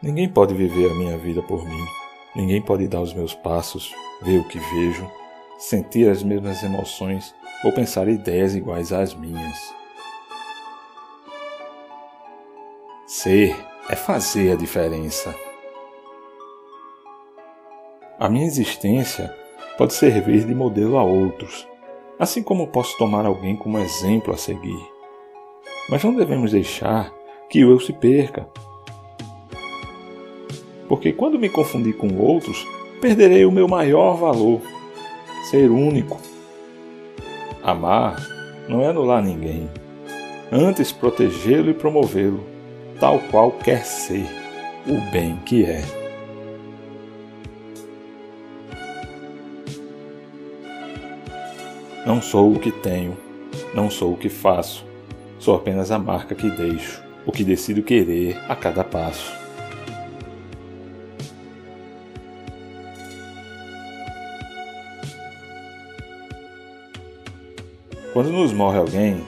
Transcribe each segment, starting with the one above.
Ninguém pode viver a minha vida por mim. Ninguém pode dar os meus passos, ver o que vejo, sentir as mesmas emoções ou pensar ideias iguais às minhas. Ser é fazer a diferença. A minha existência pode servir de modelo a outros, assim como posso tomar alguém como exemplo a seguir. Mas não devemos deixar que eu se perca porque quando me confundir com outros, perderei o meu maior valor: ser único. Amar não é anular ninguém, antes protegê-lo e promovê-lo, tal qual quer ser, o bem que é. Não sou o que tenho, não sou o que faço, sou apenas a marca que deixo, o que decido querer a cada passo. Quando nos morre alguém,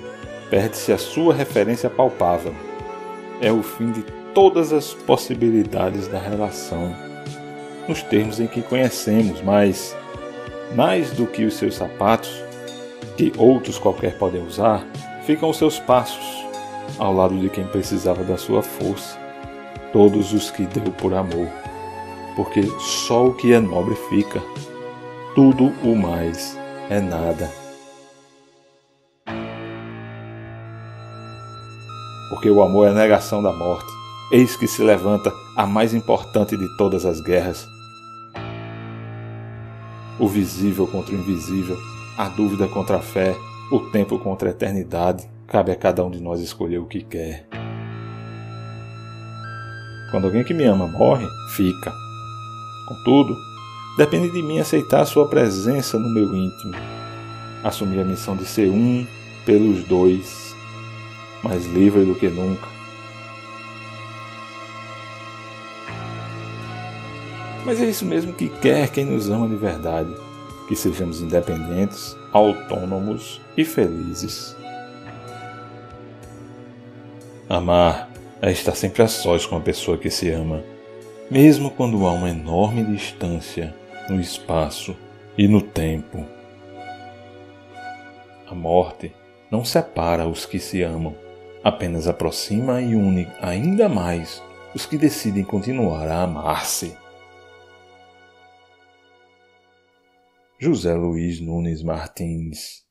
perde-se a sua referência palpável. É o fim de todas as possibilidades da relação, nos termos em que conhecemos, mas mais do que os seus sapatos, que outros qualquer podem usar, ficam os seus passos, ao lado de quem precisava da sua força, todos os que deu por amor, porque só o que é nobre fica, tudo o mais é nada. Porque o amor é a negação da morte. Eis que se levanta a mais importante de todas as guerras. O visível contra o invisível, a dúvida contra a fé, o tempo contra a eternidade, cabe a cada um de nós escolher o que quer. Quando alguém que me ama morre, fica. Contudo, depende de mim aceitar a sua presença no meu íntimo, assumir a missão de ser um pelos dois mais livre do que nunca. Mas é isso mesmo que quer quem nos ama de verdade: que sejamos independentes, autônomos e felizes. Amar é estar sempre a sós com a pessoa que se ama, mesmo quando há uma enorme distância no espaço e no tempo. A morte não separa os que se amam apenas aproxima e une ainda mais os que decidem continuar a amar-se. José Luiz Nunes Martins